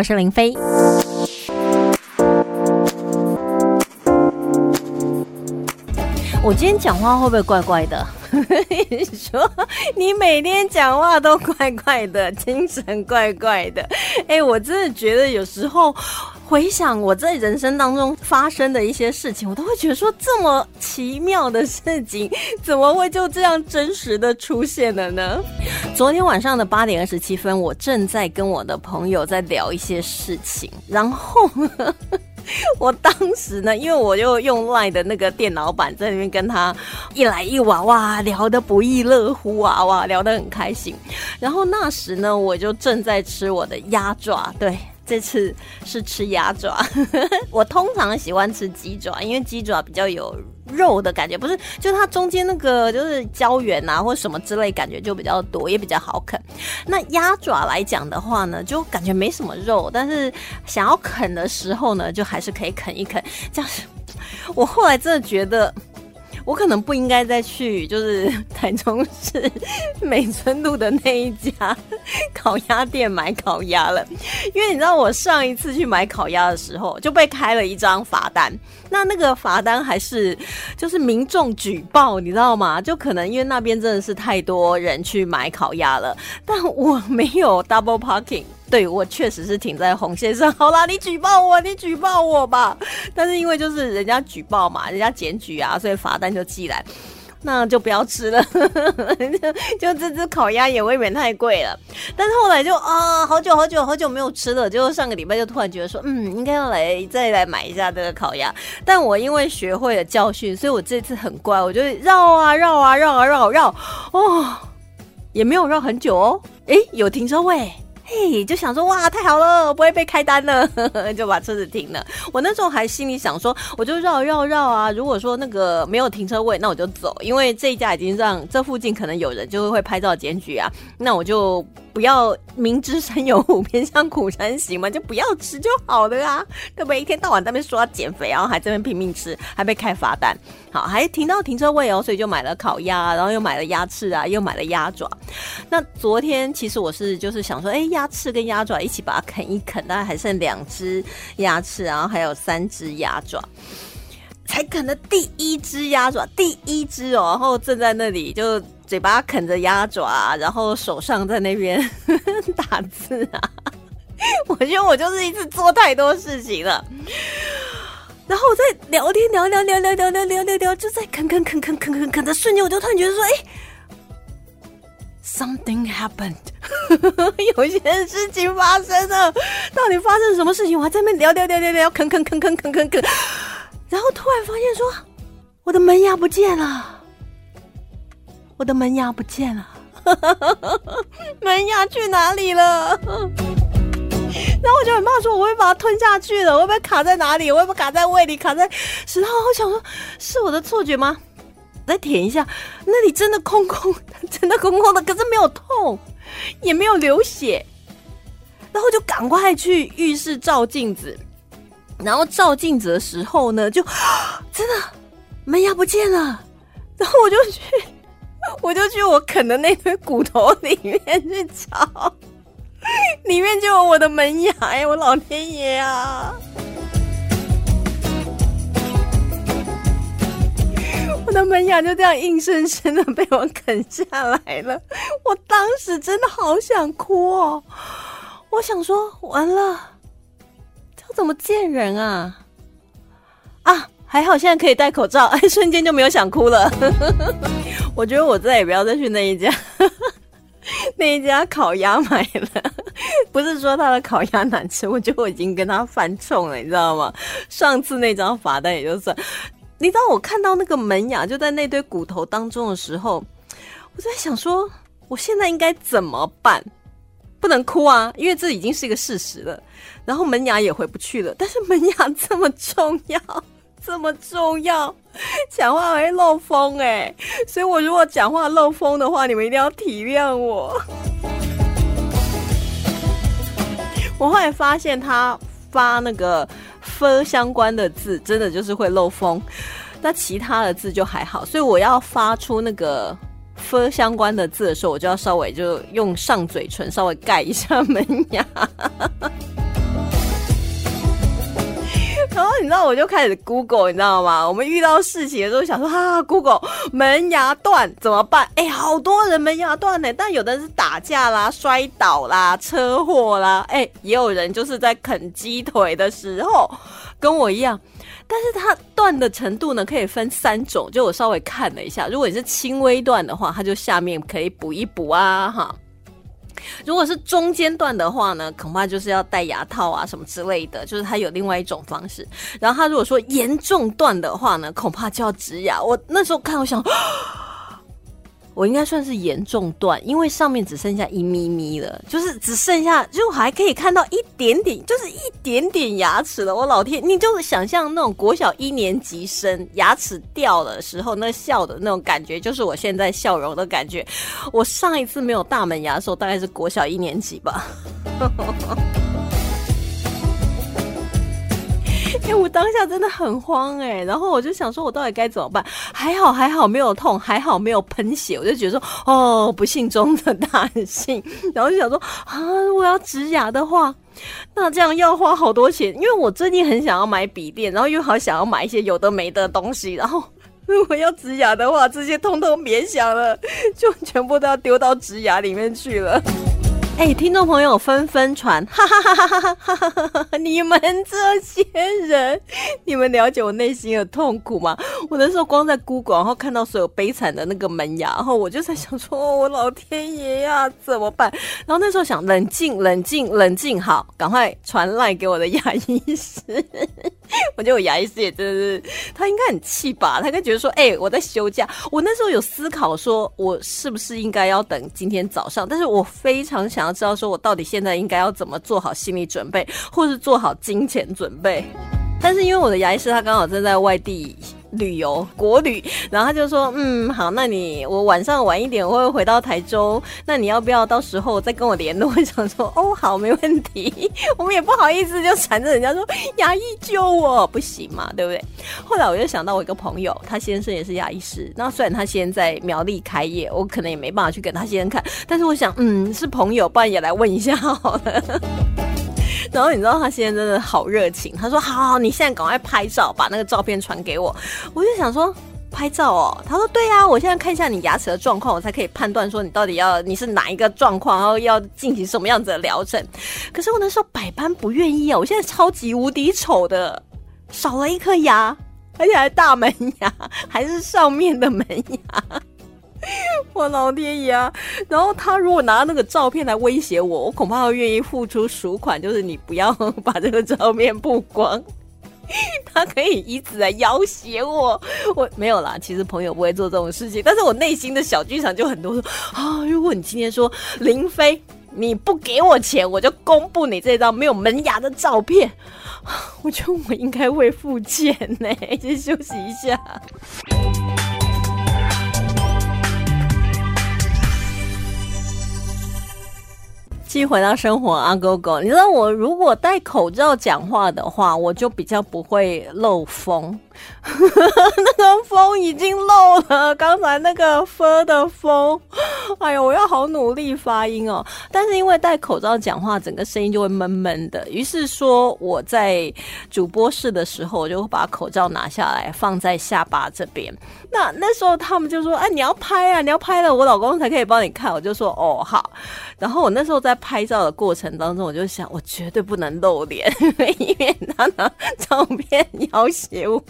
我是林飞。我今天讲话会不会怪怪的？你说你每天讲话都怪怪的，精神怪怪的。哎，我真的觉得有时候回想我在人生当中发生的一些事情，我都会觉得说这么奇妙的事情，怎么会就这样真实的出现了呢？昨天晚上的八点二十七分，我正在跟我的朋友在聊一些事情，然后呢。我当时呢，因为我就用 Line 的那个电脑版在那边跟他一来一往，哇，聊得不亦乐乎啊，哇，聊得很开心。然后那时呢，我就正在吃我的鸭爪，对。这次是吃鸭爪，我通常喜欢吃鸡爪，因为鸡爪比较有肉的感觉，不是，就它中间那个就是胶原啊，或什么之类，感觉就比较多，也比较好啃。那鸭爪来讲的话呢，就感觉没什么肉，但是想要啃的时候呢，就还是可以啃一啃。这样，我后来真的觉得。我可能不应该再去，就是 台中市美村路的那一家烤鸭店买烤鸭了，因为你知道我上一次去买烤鸭的时候就被开了一张罚单，那那个罚单还是就是民众举报，你知道吗？就可能因为那边真的是太多人去买烤鸭了，但我没有 double parking。对我确实是停在红线上。好啦，你举报我，你举报我吧。但是因为就是人家举报嘛，人家检举啊，所以罚单就寄来，那就不要吃了。就这只烤鸭也未免太贵了。但是后来就啊，好久好久好久没有吃了，就上个礼拜就突然觉得说，嗯，应该要来再来买一下这个烤鸭。但我因为学会了教训，所以我这次很乖，我就绕啊绕啊绕啊绕绕，哦，也没有绕很久哦。诶，有停车位。嘿，就想说哇，太好了，不会被开单了，就把车子停了。我那时候还心里想说，我就绕绕绕啊。如果说那个没有停车位，那我就走，因为这一家已经让这附近可能有人就会拍照检举啊。那我就。不要明知山有虎，偏向虎山行嘛，就不要吃就好了啊，对不对？一天到晚在那边说要减肥，然后还在那边拼命吃，还被开罚单。好，还停到停车位哦，所以就买了烤鸭，然后又买了鸭翅啊，又买了鸭爪。那昨天其实我是就是想说，哎，呀鸭翅跟鸭爪一起把它啃一啃，大概还剩两只鸭翅，然后还有三只鸭爪，才啃了第一只鸭爪，第一只哦，然后正在那里就。嘴巴啃着鸭爪，然后手上在那边 打字啊！我觉得我就是一次做太多事情了。然后我在聊天聊聊聊聊聊聊聊聊聊，就在啃啃啃啃啃啃啃的瞬间，我就突然觉得说：“哎，something happened，有一件事情发生了。到底发生什么事情？我还在那边聊聊聊聊聊，啃啃啃啃啃啃啃，然后突然发现说，我的门牙不见了。”我的门牙不见了，门牙去哪里了？然后我就很怕说我会把它吞下去了，我会不会卡在哪里？我会不会卡在胃里？卡在石头？我想说是我的错觉吗？再舔一下，那里真的空空，真的空空的，可是没有痛，也没有流血。然后就赶快去浴室照镜子，然后照镜子的时候呢，就 真的门牙不见了。然后我就去。我就去我啃的那堆骨头里面去找，里面就有我的门牙哎！我老天爷啊！我的门牙就这样硬生生的被我啃下来了。我当时真的好想哭哦！我想说，完了，这怎么见人啊？啊！还好现在可以戴口罩，哎，瞬间就没有想哭了。我觉得我再也不要再去那一家，那一家烤鸭买了。不是说他的烤鸭难吃，我觉得我已经跟他犯冲了，你知道吗？上次那张罚单也就算。你知道我看到那个门牙就在那堆骨头当中的时候，我在想说，我现在应该怎么办？不能哭啊，因为这已经是一个事实了。然后门牙也回不去了，但是门牙这么重要。这么重要，讲话会漏风哎，所以我如果讲话漏风的话，你们一定要体谅我。我后来发现他发那个 “f” 相关的字，真的就是会漏风，那其他的字就还好。所以我要发出那个 “f” 相关的字的时候，我就要稍微就用上嘴唇稍微盖一下门牙。然后你知道我就开始 Google，你知道吗？我们遇到事情的时候想说啊，Google 门牙断怎么办？哎，好多人门牙断呢，但有的人是打架啦、摔倒啦、车祸啦，哎，也有人就是在啃鸡腿的时候跟我一样。但是它断的程度呢，可以分三种。就我稍微看了一下，如果你是轻微断的话，它就下面可以补一补啊，哈。如果是中间断的话呢，恐怕就是要戴牙套啊什么之类的，就是它有另外一种方式。然后它如果说严重断的话呢，恐怕就要植牙。我那时候看，我想。我应该算是严重断，因为上面只剩下一咪咪了，就是只剩下，就还可以看到一点点，就是一点点牙齿了。我老天，你就想象那种国小一年级生牙齿掉的时候，那笑的那种感觉，就是我现在笑容的感觉。我上一次没有大门牙的时候，大概是国小一年级吧。哎，我当下真的很慌哎，然后我就想说，我到底该怎么办？还好还好没有痛，还好没有喷血，我就觉得说，哦，不幸中的大幸。然后就想说，啊，我要植牙的话，那这样要花好多钱，因为我最近很想要买笔电，然后又好想要买一些有的没的东西，然后如果要植牙的话，这些通通别想了，就全部都要丢到植牙里面去了。哎，听众朋友纷纷传，哈哈哈哈哈哈！你们这些人，你们了解我内心的痛苦吗？我那时候光在孤寡然后看到所有悲惨的那个门牙，然后我就在想说，我老天爷呀，怎么办？然后那时候想，冷静，冷静，冷静，好，赶快传赖给我的牙医师。我觉得我牙医师也真的是，他应该很气吧？他应该觉得说，哎，我在休假。我那时候有思考说，我是不是应该要等今天早上？但是我非常想要。知道说我到底现在应该要怎么做好心理准备，或是做好金钱准备？但是因为我的牙医师他刚好正在外地。旅游国旅，然后他就说，嗯，好，那你我晚上晚一点我会回到台中，那你要不要到时候再跟我联络？想说，哦，好，没问题。我们也不好意思就缠着人家说牙医救我，不行嘛，对不对？后来我就想到我一个朋友，他先生也是牙医师，那虽然他现在苗栗开业，我可能也没办法去跟他先生看，但是我想，嗯，是朋友，不然也来问一下好了。然后你知道他现在真的好热情，他说：“好，好，你现在赶快拍照，把那个照片传给我。”我就想说拍照哦，他说：“对呀，我现在看一下你牙齿的状况，我才可以判断说你到底要你是哪一个状况，然后要进行什么样子的疗程。”可是我那时候百般不愿意啊，我现在超级无敌丑的，少了一颗牙，而且还大门牙，还是上面的门牙。我老天爷！啊！然后他如果拿那个照片来威胁我，我恐怕会愿意付出赎款，就是你不要把这个照片曝光。他可以以此来要挟我，我没有啦。其实朋友不会做这种事情，但是我内心的小剧场就很多。说啊，如果你今天说林飞你不给我钱，我就公布你这张没有门牙的照片。我觉得我应该会付钱呢。先休息一下。继续回到生活啊，狗狗，你知道我如果戴口罩讲话的话，我就比较不会漏风。那个风已经漏了，刚才那个风的风，哎呦，我要好努力发音哦。但是因为戴口罩讲话，整个声音就会闷闷的。于是说我在主播室的时候，我就把口罩拿下来放在下巴这边。那那时候他们就说：“哎，你要拍啊，你要拍了，我老公才可以帮你看。”我就说：“哦，好。”然后我那时候在拍照的过程当中，我就想，我绝对不能露脸，因为他拿照片要挟我。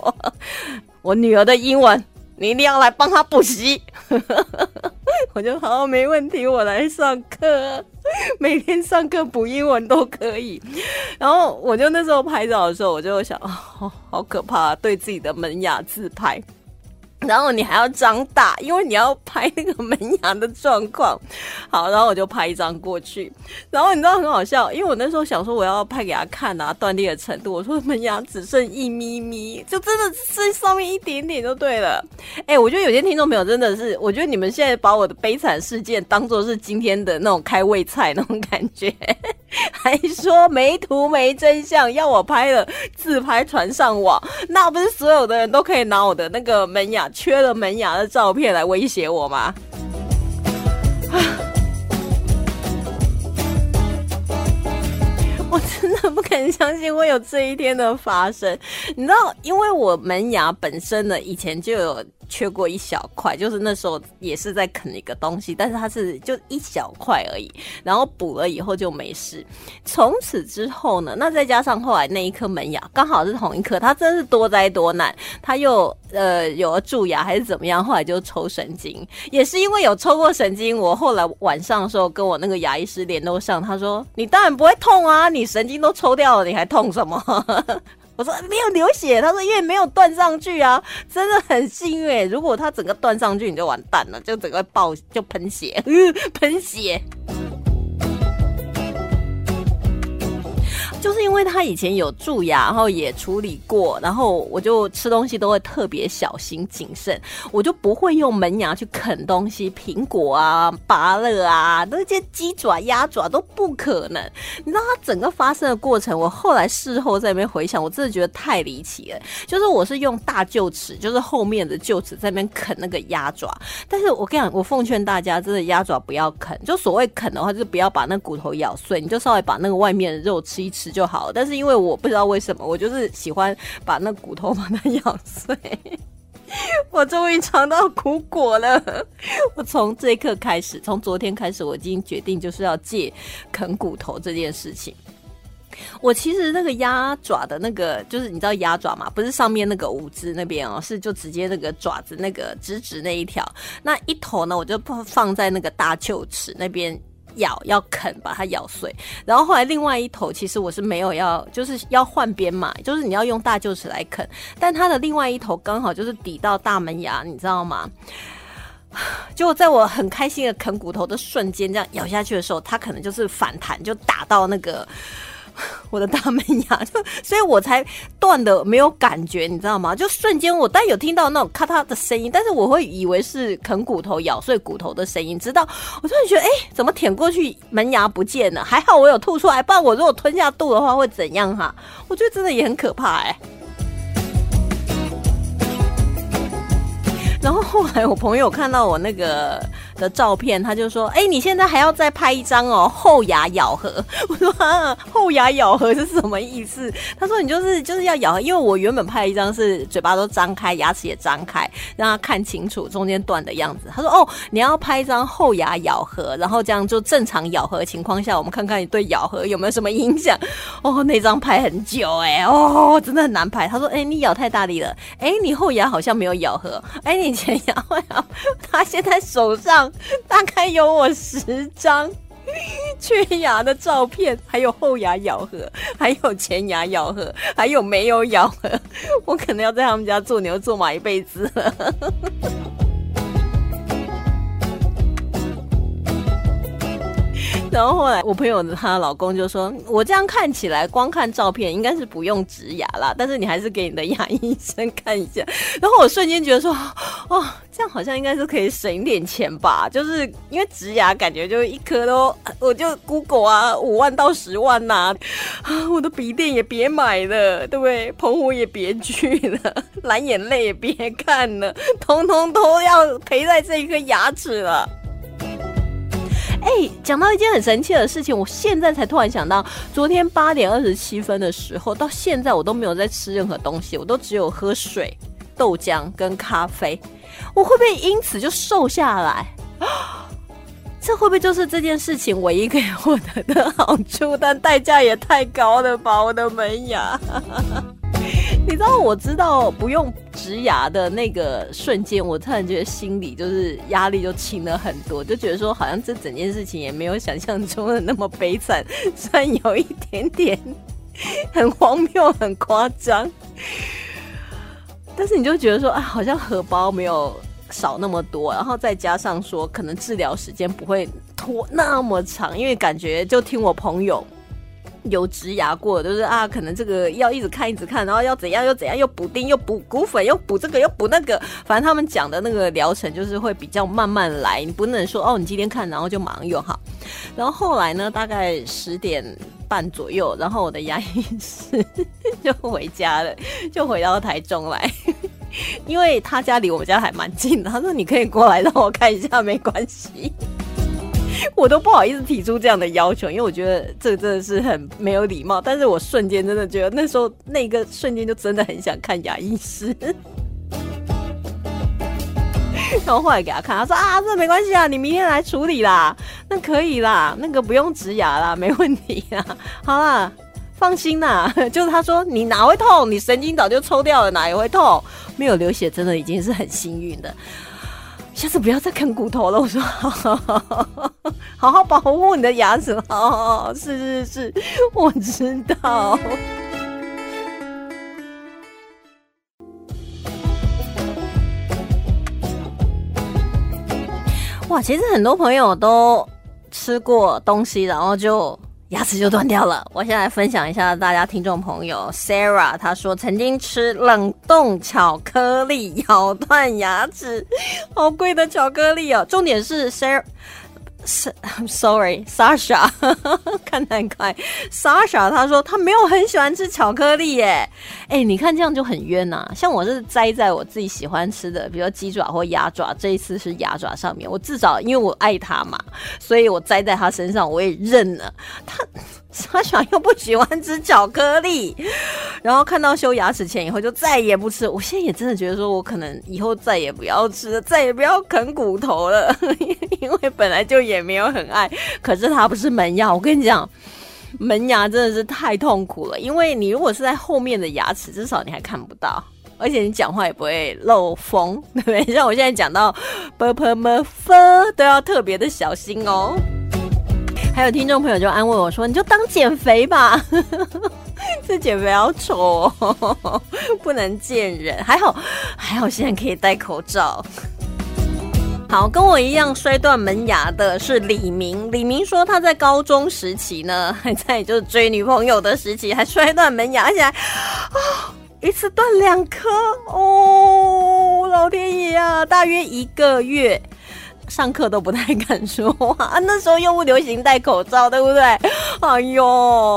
我女儿的英文，你一定要来帮她补习。我就好，没问题，我来上课，每天上课补英文都可以。然后我就那时候拍照的时候，我就想，哦，好可怕，对自己的门牙自拍。然后你还要张大，因为你要拍那个门牙的状况。好，然后我就拍一张过去。然后你知道很好笑，因为我那时候想说我要拍给他看啊，断裂的程度。我说门牙只剩一咪咪，就真的剩上面一点点就对了。哎，我觉得有些听众朋友真的是，我觉得你们现在把我的悲惨事件当做是今天的那种开胃菜那种感觉，还说没图没真相，要我拍了自拍传上网，那不是所有的人都可以拿我的那个门牙？缺了门牙的照片来威胁我吗？我真的不敢相信会有这一天的发生。你知道，因为我门牙本身呢，以前就有。缺过一小块，就是那时候也是在啃一个东西，但是它是就一小块而已，然后补了以后就没事。从此之后呢，那再加上后来那一颗门牙刚好是同一颗，它真是多灾多难，它又呃有了蛀牙还是怎么样，后来就抽神经，也是因为有抽过神经，我后来晚上的时候跟我那个牙医师联络上，他说你当然不会痛啊，你神经都抽掉了，你还痛什么？我说没有流血，他说因为没有断上去啊，真的很幸运。如果他整个断上去，你就完蛋了，就整个爆就喷血，喷血。就是因为他以前有蛀牙，然后也处理过，然后我就吃东西都会特别小心谨慎，我就不会用门牙去啃东西，苹果啊、芭乐啊，那些鸡爪、鸭爪都不可能。你知道它整个发生的过程，我后来事后在那边回想，我真的觉得太离奇了。就是我是用大臼齿，就是后面的臼齿在那边啃那个鸭爪，但是我跟你讲，我奉劝大家，真的鸭爪不要啃，就所谓啃的话，就是不要把那骨头咬碎，你就稍微把那个外面的肉吃一吃。就好，但是因为我不知道为什么，我就是喜欢把那骨头把它咬碎。我终于尝到苦果了。我从这一刻开始，从昨天开始，我已经决定就是要戒啃骨头这件事情。我其实那个鸭爪的那个，就是你知道鸭爪嘛，不是上面那个五只那边哦，是就直接那个爪子那个直直那一条，那一头呢，我就放在那个大臼齿那边。咬要啃，把它咬碎。然后后来另外一头，其实我是没有要，就是要换边嘛，就是你要用大臼齿来啃。但它的另外一头刚好就是抵到大门牙，你知道吗？就在我很开心的啃骨头的瞬间，这样咬下去的时候，它可能就是反弹，就打到那个。我的大门牙，就所以我才断的没有感觉，你知道吗？就瞬间我但有听到那种咔嚓的声音，但是我会以为是啃骨头咬碎骨头的声音，直到我突然觉得，哎，怎么舔过去门牙不见了？还好我有吐出来，不然我如果吞下肚的话会怎样哈？我觉得真的也很可怕哎。然后后来我朋友看到我那个。的照片，他就说：“哎，你现在还要再拍一张哦，后牙咬合。”我说：“啊，后牙咬合是什么意思？”他说：“你就是就是要咬合，因为我原本拍一张是嘴巴都张开，牙齿也张开，让他看清楚中间断的样子。”他说：“哦，你要拍一张后牙咬合，然后这样就正常咬合情况下，我们看看你对咬合有没有什么影响。”哦，那张拍很久哎，哦，真的很难拍。他说：“哎，你咬太大力了，哎，你后牙好像没有咬合，哎，你前牙会咬。”他现在手上。大概有我十张 缺牙的照片，还有后牙咬合，还有前牙咬合，还有没有咬合。我可能要在他们家做牛做马一辈子了。然后后来，我朋友的她老公就说：“我这样看起来，光看照片应该是不用植牙啦，但是你还是给你的牙 医生看一下。”然后我瞬间觉得说：“哦，这样好像应该是可以省一点钱吧？就是因为植牙感觉就一颗都，我就 Google 啊，五万到十万呐，啊，我的笔电也别买了，对不对？澎湖也别去了，蓝眼泪也别看了，通通都要赔在这一颗牙齿了。”哎，讲到一件很神奇的事情，我现在才突然想到，昨天八点二十七分的时候，到现在我都没有在吃任何东西，我都只有喝水、豆浆跟咖啡。我会不会因此就瘦下来？这会不会就是这件事情唯一可以获得的好处？但代价也太高了吧，我的门牙。你知道，我知道不用植牙的那个瞬间，我突然觉得心里就是压力就轻了很多，就觉得说好像这整件事情也没有想象中的那么悲惨，虽然有一点点很荒谬、很夸张，但是你就觉得说啊，好像荷包没有少那么多，然后再加上说可能治疗时间不会拖那么长，因为感觉就听我朋友。有植牙过，就是啊，可能这个要一直看一直看，然后要怎样又怎样，又补丁又补骨粉，又补这个又补那个，反正他们讲的那个疗程就是会比较慢慢来，你不能说哦，你今天看然后就马上用好。然后后来呢，大概十点半左右，然后我的牙医师就回家了，就回到台中来，因为他家离我们家还蛮近的，他说你可以过来让我看一下，没关系。我都不好意思提出这样的要求，因为我觉得这个真的是很没有礼貌。但是我瞬间真的觉得那时候那个瞬间就真的很想看牙医师。然后后来给他看，他说啊，这没关系啊，你明天来处理啦，那可以啦，那个不用植牙啦，没问题啦。好啦，放心啦，就是他说你哪会痛，你神经早就抽掉了，哪也会痛，没有流血，真的已经是很幸运的。下次不要再啃骨头了，我说。好好保护你的牙齿，好，是是是，我知道。哇，其实很多朋友都吃过东西，然后就牙齿就断掉了。我先来分享一下大家听众朋友 Sarah，她说曾经吃冷冻巧克力咬断牙齿，好贵的巧克力哦。重点是 Sarah。是，sorry，Sasha，看太快。Sasha 他说他没有很喜欢吃巧克力耶。哎，你看这样就很冤呐。像我是栽在我自己喜欢吃的，比如鸡爪或鸭爪，这一次是鸭爪上面。我至少因为我爱他嘛，所以我栽在他身上，我也认了他。沙小又不喜欢吃巧克力，然后看到修牙齿前以后就再也不吃。我现在也真的觉得说，我可能以后再也不要吃，再也不要啃骨头了，因为本来就也没有很爱。可是它不是门牙，我跟你讲，门牙真的是太痛苦了。因为你如果是在后面的牙齿，至少你还看不到，而且你讲话也不会漏风，对不对？像我现在讲到 “b p m f” 都要特别的小心哦。还有听众朋友就安慰我说：“你就当减肥吧，这减肥好丑哦，不能见人。还好，还好现在可以戴口罩。好，跟我一样摔断门牙的是李明。李明说他在高中时期呢，还 在就是追女朋友的时期，还摔断门牙，而且啊，一次断两颗哦，老天爷啊，大约一个月。”上课都不太敢说话啊，那时候又不流行戴口罩，对不对？哎呦，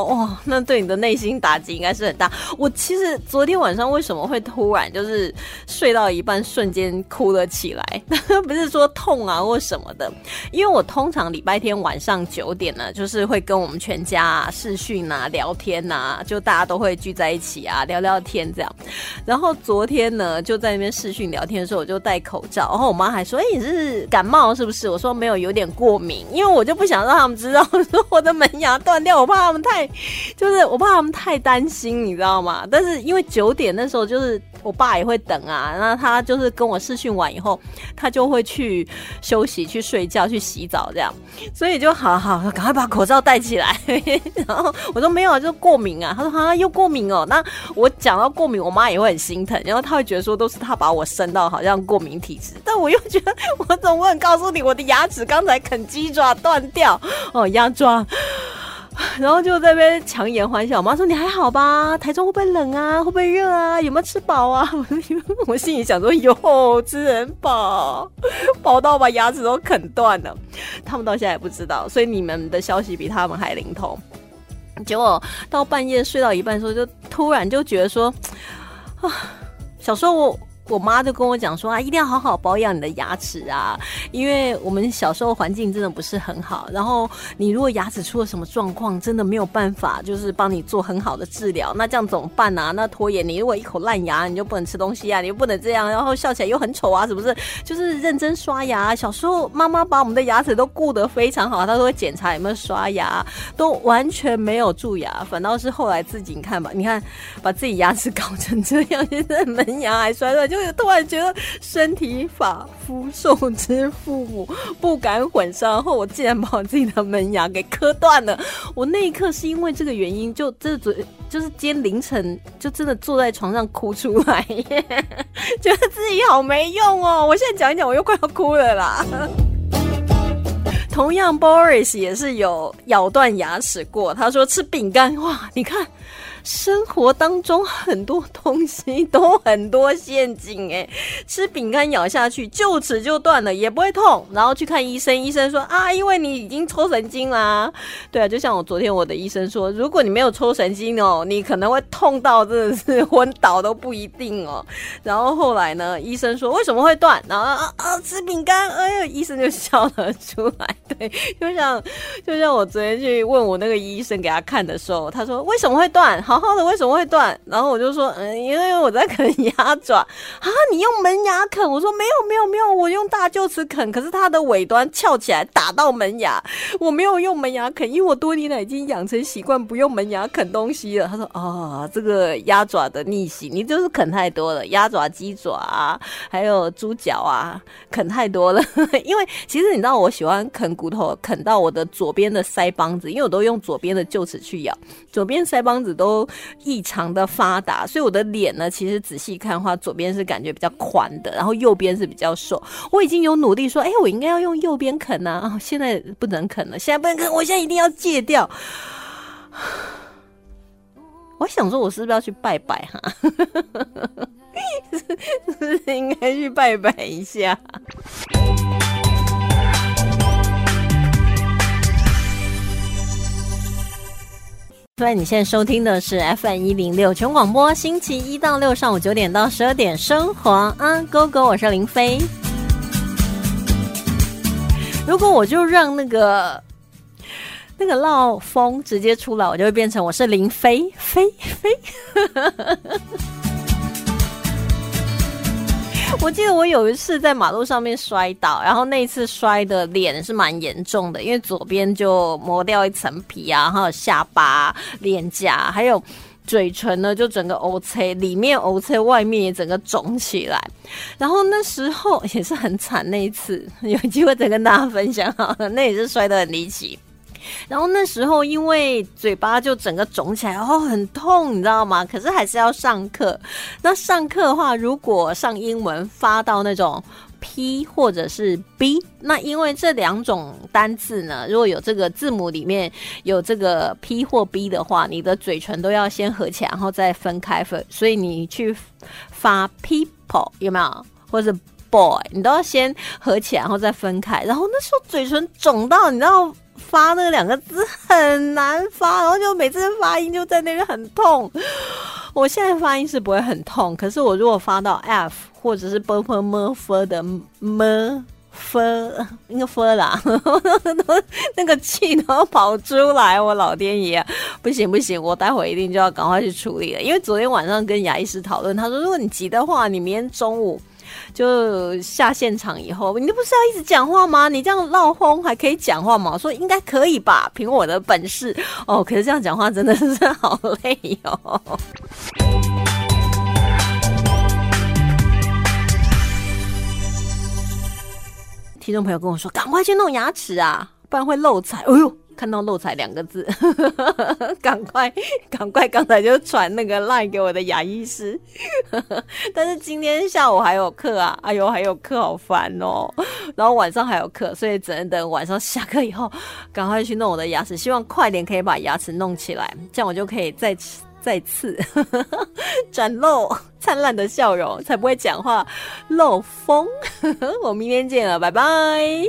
哇，那对你的内心打击应该是很大。我其实昨天晚上为什么会突然就是睡到一半瞬间哭了起来？不是说痛啊或什么的，因为我通常礼拜天晚上九点呢，就是会跟我们全家啊视讯啊、聊天呐，就大家都会聚在一起啊，聊聊天这样。然后昨天呢，就在那边视讯聊天的时候，我就戴口罩，然后我妈还说：“哎，你是感冒？”是不是？我说没有，有点过敏，因为我就不想让他们知道说我的门牙断掉，我怕他们太，就是我怕他们太担心，你知道吗？但是因为九点那时候就是。我爸也会等啊，然后他就是跟我试训完以后，他就会去休息、去睡觉、去洗澡这样，所以就好好赶快把口罩戴起来。然后我说没有，就是过敏啊。他说啊，又过敏哦。那我讲到过敏，我妈也会很心疼，然后她会觉得说都是他把我生到好像过敏体质，但我又觉得我总不能告告诉你我的牙齿刚才啃鸡爪断掉哦，鸭爪。然后就在那边强颜欢笑。我妈说：“你还好吧？台中会不会冷啊？会不会热啊？有没有吃饱啊？”我心里想说：“有，吃很饱，饱到把牙齿都啃断了。”他们到现在也不知道，所以你们的消息比他们还灵通。结果到半夜睡到一半的时候，就突然就觉得说：“啊，小时候我。”我妈就跟我讲说啊，一定要好好保养你的牙齿啊，因为我们小时候环境真的不是很好。然后你如果牙齿出了什么状况，真的没有办法，就是帮你做很好的治疗，那这样怎么办呢？那拖延，你如果一口烂牙，你就不能吃东西啊，你又不能这样，然后笑起来又很丑啊，是不是？就是认真刷牙。小时候妈妈把我们的牙齿都顾得非常好，她都会检查有没有刷牙，都完全没有蛀牙，反倒是后来自己你看吧，你看把自己牙齿搞成这样，现在门牙还摔断。就突然觉得身体发肤受之父母，不敢混淆。然后我竟然把我自己的门牙给磕断了。我那一刻是因为这个原因，就这昨就是今天凌晨就真的坐在床上哭出来，觉得自己好没用哦。我现在讲一讲，我又快要哭了啦。同样，Boris 也是有咬断牙齿过。他说吃饼干，哇，你看。生活当中很多东西都很多陷阱哎，吃饼干咬下去就齿就断了也不会痛，然后去看医生，医生说啊，因为你已经抽神经啦。对啊，就像我昨天我的医生说，如果你没有抽神经哦，你可能会痛到真的是昏倒都不一定哦。然后后来呢，医生说为什么会断？然后啊啊吃饼干，哎呦，医生就笑了出来。对，就像就像我昨天去问我那个医生给他看的时候，他说为什么会断？好好的为什么会断？然后我就说嗯，因为我在啃鸭爪啊，你用门牙啃？我说没有没有没有，我用大臼齿啃，可是它的尾端翘起来打到门牙，我没有用门牙啃，因为我多年来已经养成习惯不用门牙啃东西了。他说啊，这个鸭爪的逆袭，你就是啃太多了，鸭爪、鸡爪啊，还有猪脚啊，啃太多了。因为其实你知道，我喜欢啃骨头，啃到我的左边的腮帮子，因为我都用左边的臼齿去咬，左边腮帮子都异常的发达，所以我的脸呢，其实仔细看的话，左边是感觉比较宽的，然后右边是比较瘦。我已经有努力说，哎，我应该要用右边啃呢，啊，现在不能啃了，现在不能啃，我现在一定要戒掉。我想说，我是不是要去拜拜 哈？是不是应该去拜拜一下？你现在收听的是 FM 一零六全广播，星期一到六上午九点到十二点，生活啊哥哥我是林飞。如果我就让那个那个闹风直接出来，我就会变成我是林飞飞飞。我记得我有一次在马路上面摔倒，然后那一次摔的脸是蛮严重的，因为左边就磨掉一层皮啊，还有下巴、脸颊，还有嘴唇呢，就整个 O C，里面 O C，外面也整个肿起来。然后那时候也是很惨，那一次 有机会再跟大家分享好了，那也是摔得很离奇。然后那时候因为嘴巴就整个肿起来，然后很痛，你知道吗？可是还是要上课。那上课的话，如果上英文发到那种 P 或者是 B，那因为这两种单字呢，如果有这个字母里面有这个 P 或 B 的话，你的嘴唇都要先合起来，然后再分开分。所以你去发 people 有没有？或者 boy，你都要先合起来，然后再分开。然后那时候嘴唇肿到，你知道。发那两个字很难发，然后就每次发音就在那边很痛。我现在发音是不会很痛，可是我如果发到 f 或者是 b p m f 的 m f 应该 f 啦，那个气都要跑出来，我老天爷，不行不行，我待会一定就要赶快去处理了。因为昨天晚上跟牙医师讨论，他说如果你急的话，你明天中午。就下现场以后，你不是要一直讲话吗？你这样闹哄还可以讲话吗？我说应该可以吧，凭我的本事哦。可是这样讲话真的是好累哦。听众朋友跟我说，赶快去弄牙齿啊，不然会漏财。哎呦！看到“漏财”两个字，赶 快赶快！刚才就传那个 line 给我的牙医师，但是今天下午还有课啊！哎呦，还有课，好烦哦！然后晚上还有课，所以只能等晚上下课以后，赶快去弄我的牙齿。希望快点可以把牙齿弄起来，这样我就可以再再次 展露灿烂的笑容，才不会讲话漏风。我明天见了，拜拜。